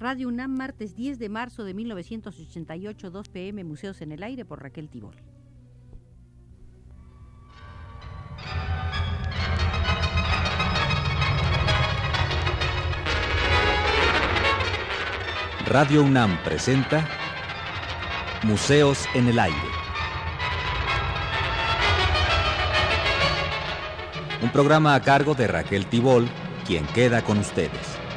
Radio UNAM, martes 10 de marzo de 1988, 2 pm, Museos en el Aire por Raquel Tibol. Radio UNAM presenta Museos en el Aire. Un programa a cargo de Raquel Tibol, quien queda con ustedes.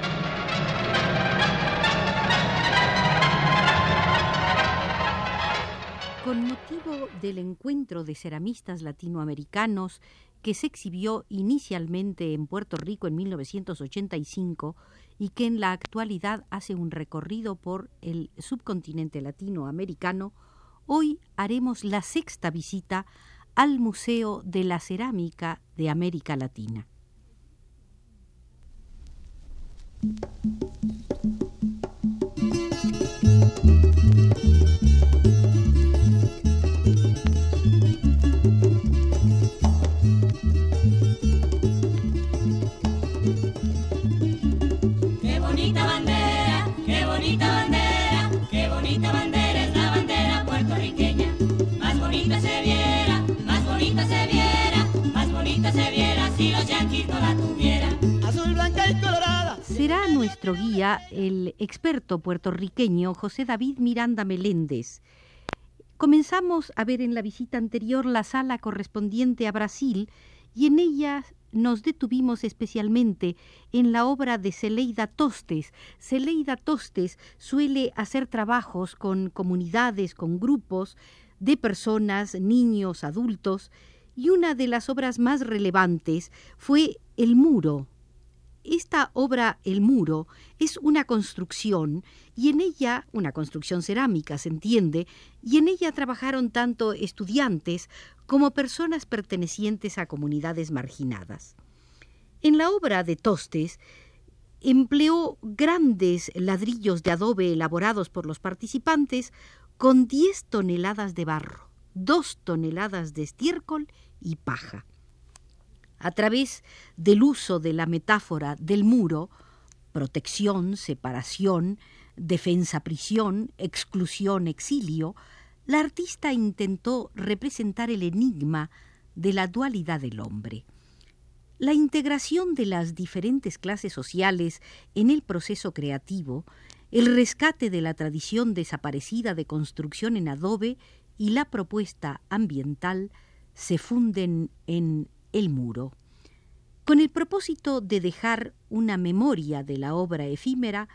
Del encuentro de ceramistas latinoamericanos que se exhibió inicialmente en Puerto Rico en 1985 y que en la actualidad hace un recorrido por el subcontinente latinoamericano, hoy haremos la sexta visita al Museo de la Cerámica de América Latina. Será nuestro guía el experto puertorriqueño José David Miranda Meléndez. Comenzamos a ver en la visita anterior la sala correspondiente a Brasil y en ella nos detuvimos especialmente en la obra de Celeida Tostes. Celeida Tostes suele hacer trabajos con comunidades, con grupos de personas, niños, adultos, y una de las obras más relevantes fue El Muro, esta obra, El Muro, es una construcción y en ella, una construcción cerámica, se entiende, y en ella trabajaron tanto estudiantes como personas pertenecientes a comunidades marginadas. En la obra de Tostes, empleó grandes ladrillos de adobe elaborados por los participantes con 10 toneladas de barro, 2 toneladas de estiércol y paja a través del uso de la metáfora del muro, protección, separación, defensa-prisión, exclusión-exilio, la artista intentó representar el enigma de la dualidad del hombre. La integración de las diferentes clases sociales en el proceso creativo, el rescate de la tradición desaparecida de construcción en adobe y la propuesta ambiental se funden en el muro. Con el propósito de dejar una memoria de la obra efímera,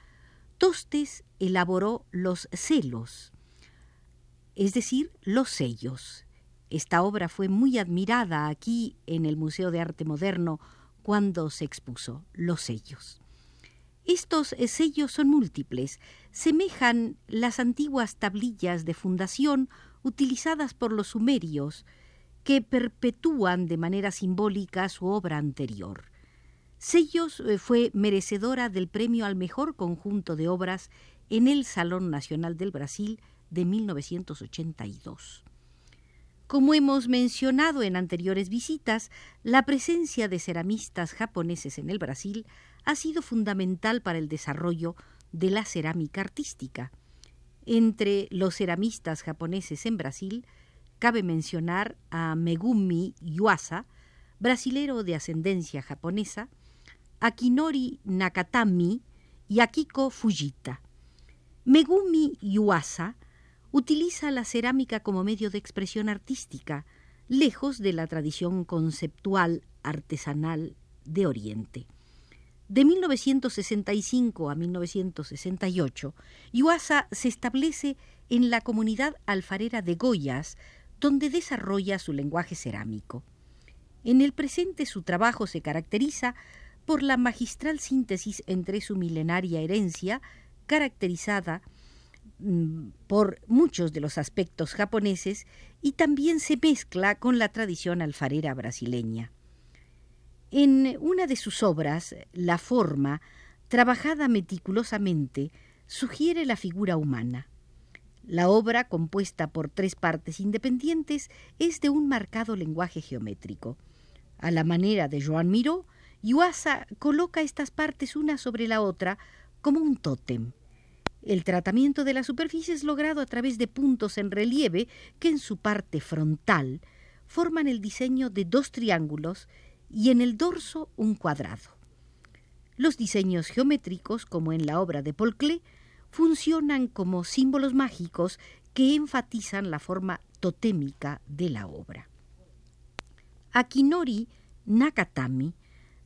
Tostes elaboró los celos, es decir, los sellos. Esta obra fue muy admirada aquí en el Museo de Arte Moderno cuando se expuso, los sellos. Estos sellos son múltiples, semejan las antiguas tablillas de fundación utilizadas por los sumerios, que perpetúan de manera simbólica su obra anterior. Sellos eh, fue merecedora del premio al mejor conjunto de obras en el Salón Nacional del Brasil de 1982. Como hemos mencionado en anteriores visitas, la presencia de ceramistas japoneses en el Brasil ha sido fundamental para el desarrollo de la cerámica artística. Entre los ceramistas japoneses en Brasil Cabe mencionar a Megumi Yuasa, brasilero de ascendencia japonesa, a Kinori Nakatami y a Kiko Fujita. Megumi Yuasa utiliza la cerámica como medio de expresión artística, lejos de la tradición conceptual artesanal de Oriente. De 1965 a 1968, Yuasa se establece en la comunidad alfarera de Goyas, donde desarrolla su lenguaje cerámico. En el presente su trabajo se caracteriza por la magistral síntesis entre su milenaria herencia, caracterizada mm, por muchos de los aspectos japoneses, y también se mezcla con la tradición alfarera brasileña. En una de sus obras, La forma, trabajada meticulosamente, sugiere la figura humana. La obra, compuesta por tres partes independientes, es de un marcado lenguaje geométrico. A la manera de Joan Miró, Yuasa coloca estas partes una sobre la otra como un tótem. El tratamiento de la superficie es logrado a través de puntos en relieve que en su parte frontal forman el diseño de dos triángulos y en el dorso un cuadrado. Los diseños geométricos, como en la obra de Paul funcionan como símbolos mágicos que enfatizan la forma totémica de la obra. Akinori Nakatami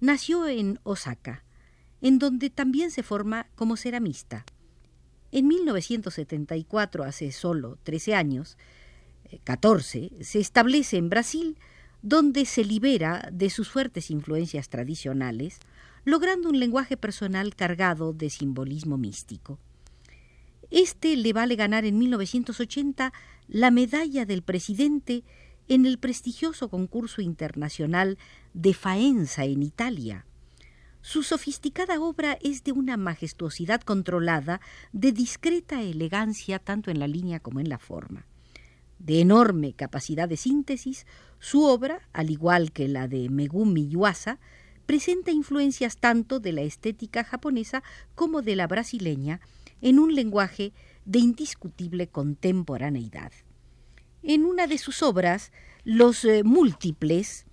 nació en Osaka, en donde también se forma como ceramista. En 1974, hace solo 13 años, 14, eh, se establece en Brasil, donde se libera de sus fuertes influencias tradicionales, logrando un lenguaje personal cargado de simbolismo místico. Este le vale ganar en 1980 la medalla del presidente en el prestigioso concurso internacional de Faenza en Italia. Su sofisticada obra es de una majestuosidad controlada, de discreta elegancia tanto en la línea como en la forma. De enorme capacidad de síntesis, su obra, al igual que la de Megumi Yuasa, presenta influencias tanto de la estética japonesa como de la brasileña, en un lenguaje de indiscutible contemporaneidad. En una de sus obras, los eh, múltiples,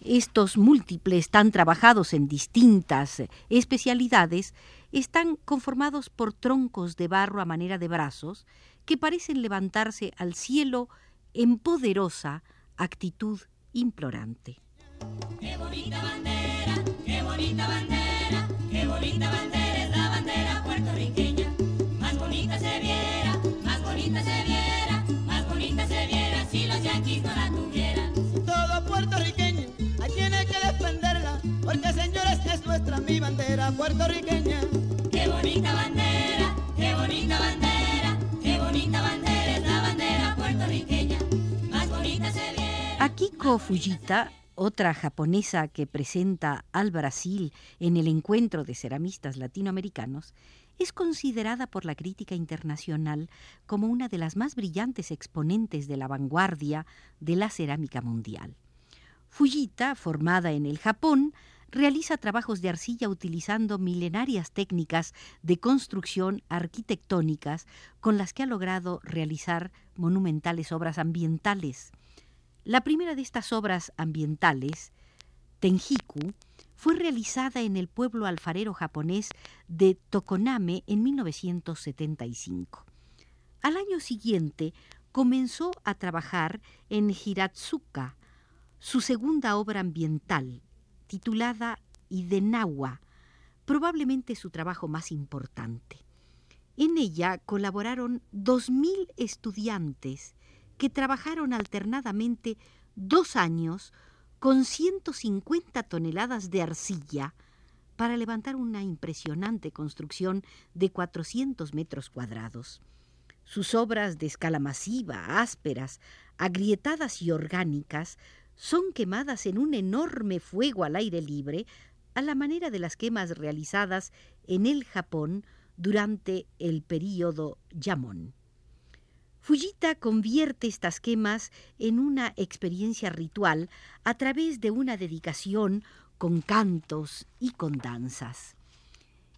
estos múltiples tan trabajados en distintas eh, especialidades, están conformados por troncos de barro a manera de brazos que parecen levantarse al cielo en poderosa actitud implorante. Qué bonita bandera, qué bonita bandera, qué bonita bandera es la bandera puertorriqueña se viera, más bonita se viera, más bonita se viera si los yanquis no la tuvieran. Todo puertorriqueño, ahí tiene que defenderla, porque señores es nuestra mi bandera puertorriqueña. Akiko Fujita otra japonesa que presenta al Brasil en el encuentro de ceramistas latinoamericanos, es considerada por la crítica internacional como una de las más brillantes exponentes de la vanguardia de la cerámica mundial. Fujita, formada en el Japón, realiza trabajos de arcilla utilizando milenarias técnicas de construcción arquitectónicas con las que ha logrado realizar monumentales obras ambientales. La primera de estas obras ambientales, Tenjiku, fue realizada en el pueblo alfarero japonés de Tokoname en 1975. Al año siguiente comenzó a trabajar en Hiratsuka, su segunda obra ambiental, titulada Idenawa, probablemente su trabajo más importante. En ella colaboraron 2.000 estudiantes que trabajaron alternadamente dos años con 150 toneladas de arcilla para levantar una impresionante construcción de 400 metros cuadrados. Sus obras de escala masiva, ásperas, agrietadas y orgánicas son quemadas en un enorme fuego al aire libre, a la manera de las quemas realizadas en el Japón durante el período Yamon. Fujita convierte estas quemas en una experiencia ritual a través de una dedicación con cantos y con danzas.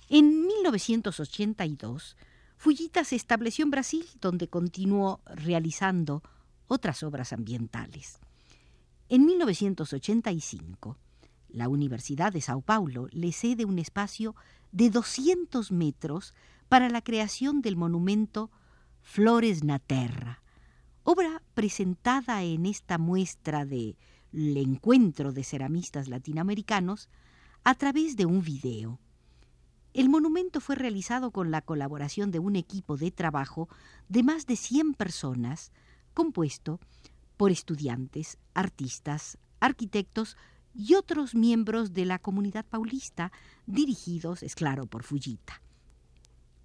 En 1982, Fujita se estableció en Brasil, donde continuó realizando otras obras ambientales. En 1985, la Universidad de Sao Paulo le cede un espacio de 200 metros para la creación del monumento Flores na Terra, obra presentada en esta muestra del encuentro de ceramistas latinoamericanos a través de un video. El monumento fue realizado con la colaboración de un equipo de trabajo de más de 100 personas, compuesto por estudiantes, artistas, arquitectos y otros miembros de la comunidad paulista, dirigidos, es claro, por Fujita.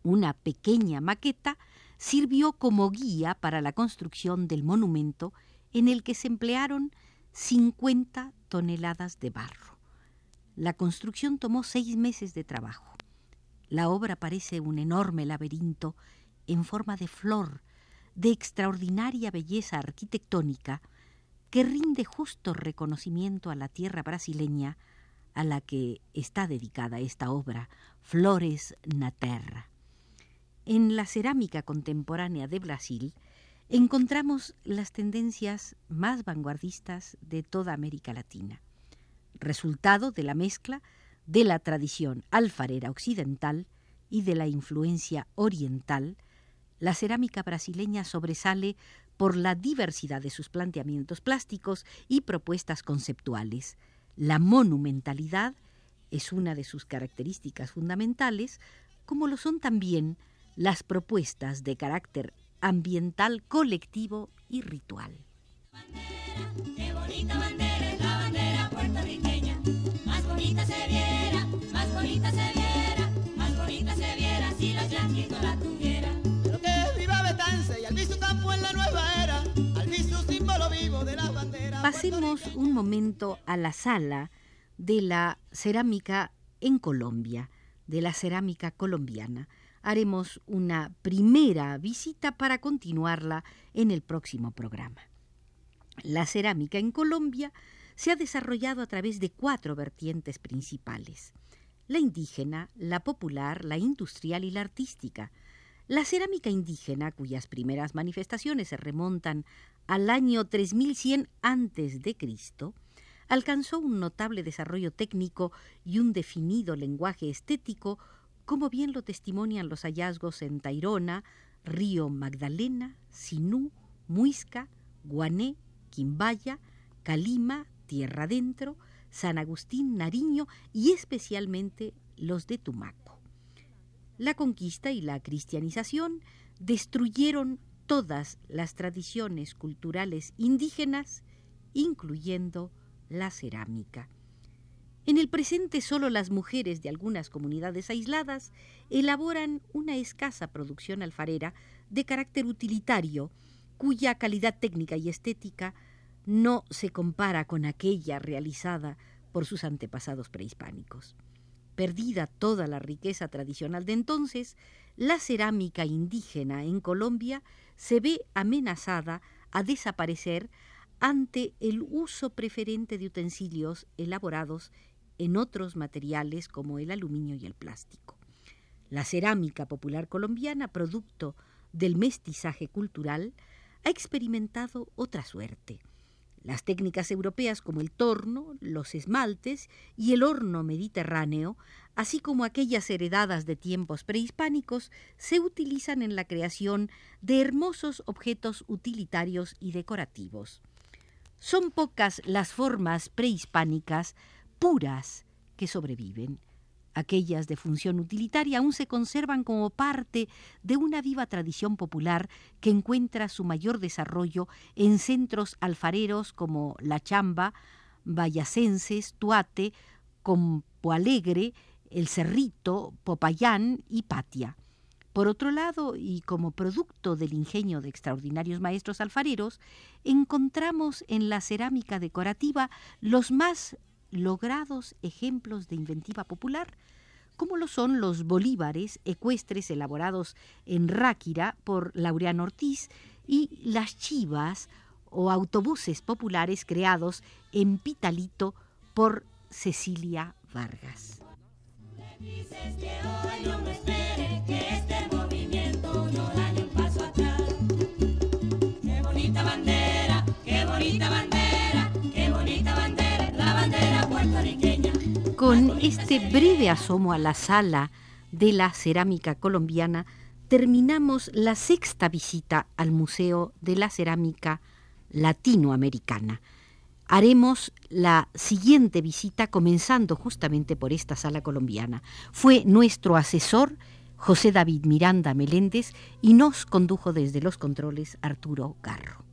Una pequeña maqueta sirvió como guía para la construcción del monumento en el que se emplearon 50 toneladas de barro. La construcción tomó seis meses de trabajo. La obra parece un enorme laberinto en forma de flor, de extraordinaria belleza arquitectónica, que rinde justo reconocimiento a la tierra brasileña a la que está dedicada esta obra, Flores na Terra. En la cerámica contemporánea de Brasil encontramos las tendencias más vanguardistas de toda América Latina, resultado de la mezcla de la tradición alfarera occidental y de la influencia oriental, la cerámica brasileña sobresale por la diversidad de sus planteamientos plásticos y propuestas conceptuales. La monumentalidad es una de sus características fundamentales, como lo son también las propuestas de carácter ambiental colectivo y ritual. qué bonita bandera es la bandera puertorriqueña. Más bonita se viera, más bonita se viera, más bonita se viera si los yanquis la tuvieran. Pero que viva Betance y al campo en la nueva era, al símbolo vivo de la bandera. Pasemos un momento a la sala de la cerámica en Colombia, de la cerámica colombiana. Haremos una primera visita para continuarla en el próximo programa. La cerámica en Colombia se ha desarrollado a través de cuatro vertientes principales. La indígena, la popular, la industrial y la artística. La cerámica indígena, cuyas primeras manifestaciones se remontan al año 3100 a.C., alcanzó un notable desarrollo técnico y un definido lenguaje estético, como bien lo testimonian los hallazgos en Tairona, Río Magdalena, Sinú, Muisca, Guané, Quimbaya, Calima, Tierra Adentro, San Agustín, Nariño y especialmente los de Tumaco. La conquista y la cristianización destruyeron todas las tradiciones culturales indígenas, incluyendo la cerámica. En el presente solo las mujeres de algunas comunidades aisladas elaboran una escasa producción alfarera de carácter utilitario, cuya calidad técnica y estética no se compara con aquella realizada por sus antepasados prehispánicos. Perdida toda la riqueza tradicional de entonces, la cerámica indígena en Colombia se ve amenazada a desaparecer ante el uso preferente de utensilios elaborados en otros materiales como el aluminio y el plástico. La cerámica popular colombiana, producto del mestizaje cultural, ha experimentado otra suerte. Las técnicas europeas como el torno, los esmaltes y el horno mediterráneo, así como aquellas heredadas de tiempos prehispánicos, se utilizan en la creación de hermosos objetos utilitarios y decorativos. Son pocas las formas prehispánicas puras que sobreviven. Aquellas de función utilitaria aún se conservan como parte de una viva tradición popular que encuentra su mayor desarrollo en centros alfareros como La Chamba, Vallacenses, Tuate, Compo Alegre, El Cerrito, Popayán y Patia. Por otro lado, y como producto del ingenio de extraordinarios maestros alfareros, encontramos en la cerámica decorativa los más logrados ejemplos de inventiva popular, como lo son los bolívares ecuestres elaborados en Ráquira por Laureano Ortiz y las chivas o autobuses populares creados en Pitalito por Cecilia Vargas. Con este breve asomo a la sala de la cerámica colombiana, terminamos la sexta visita al Museo de la Cerámica Latinoamericana. Haremos la siguiente visita comenzando justamente por esta sala colombiana. Fue nuestro asesor José David Miranda Meléndez y nos condujo desde los controles Arturo Garro.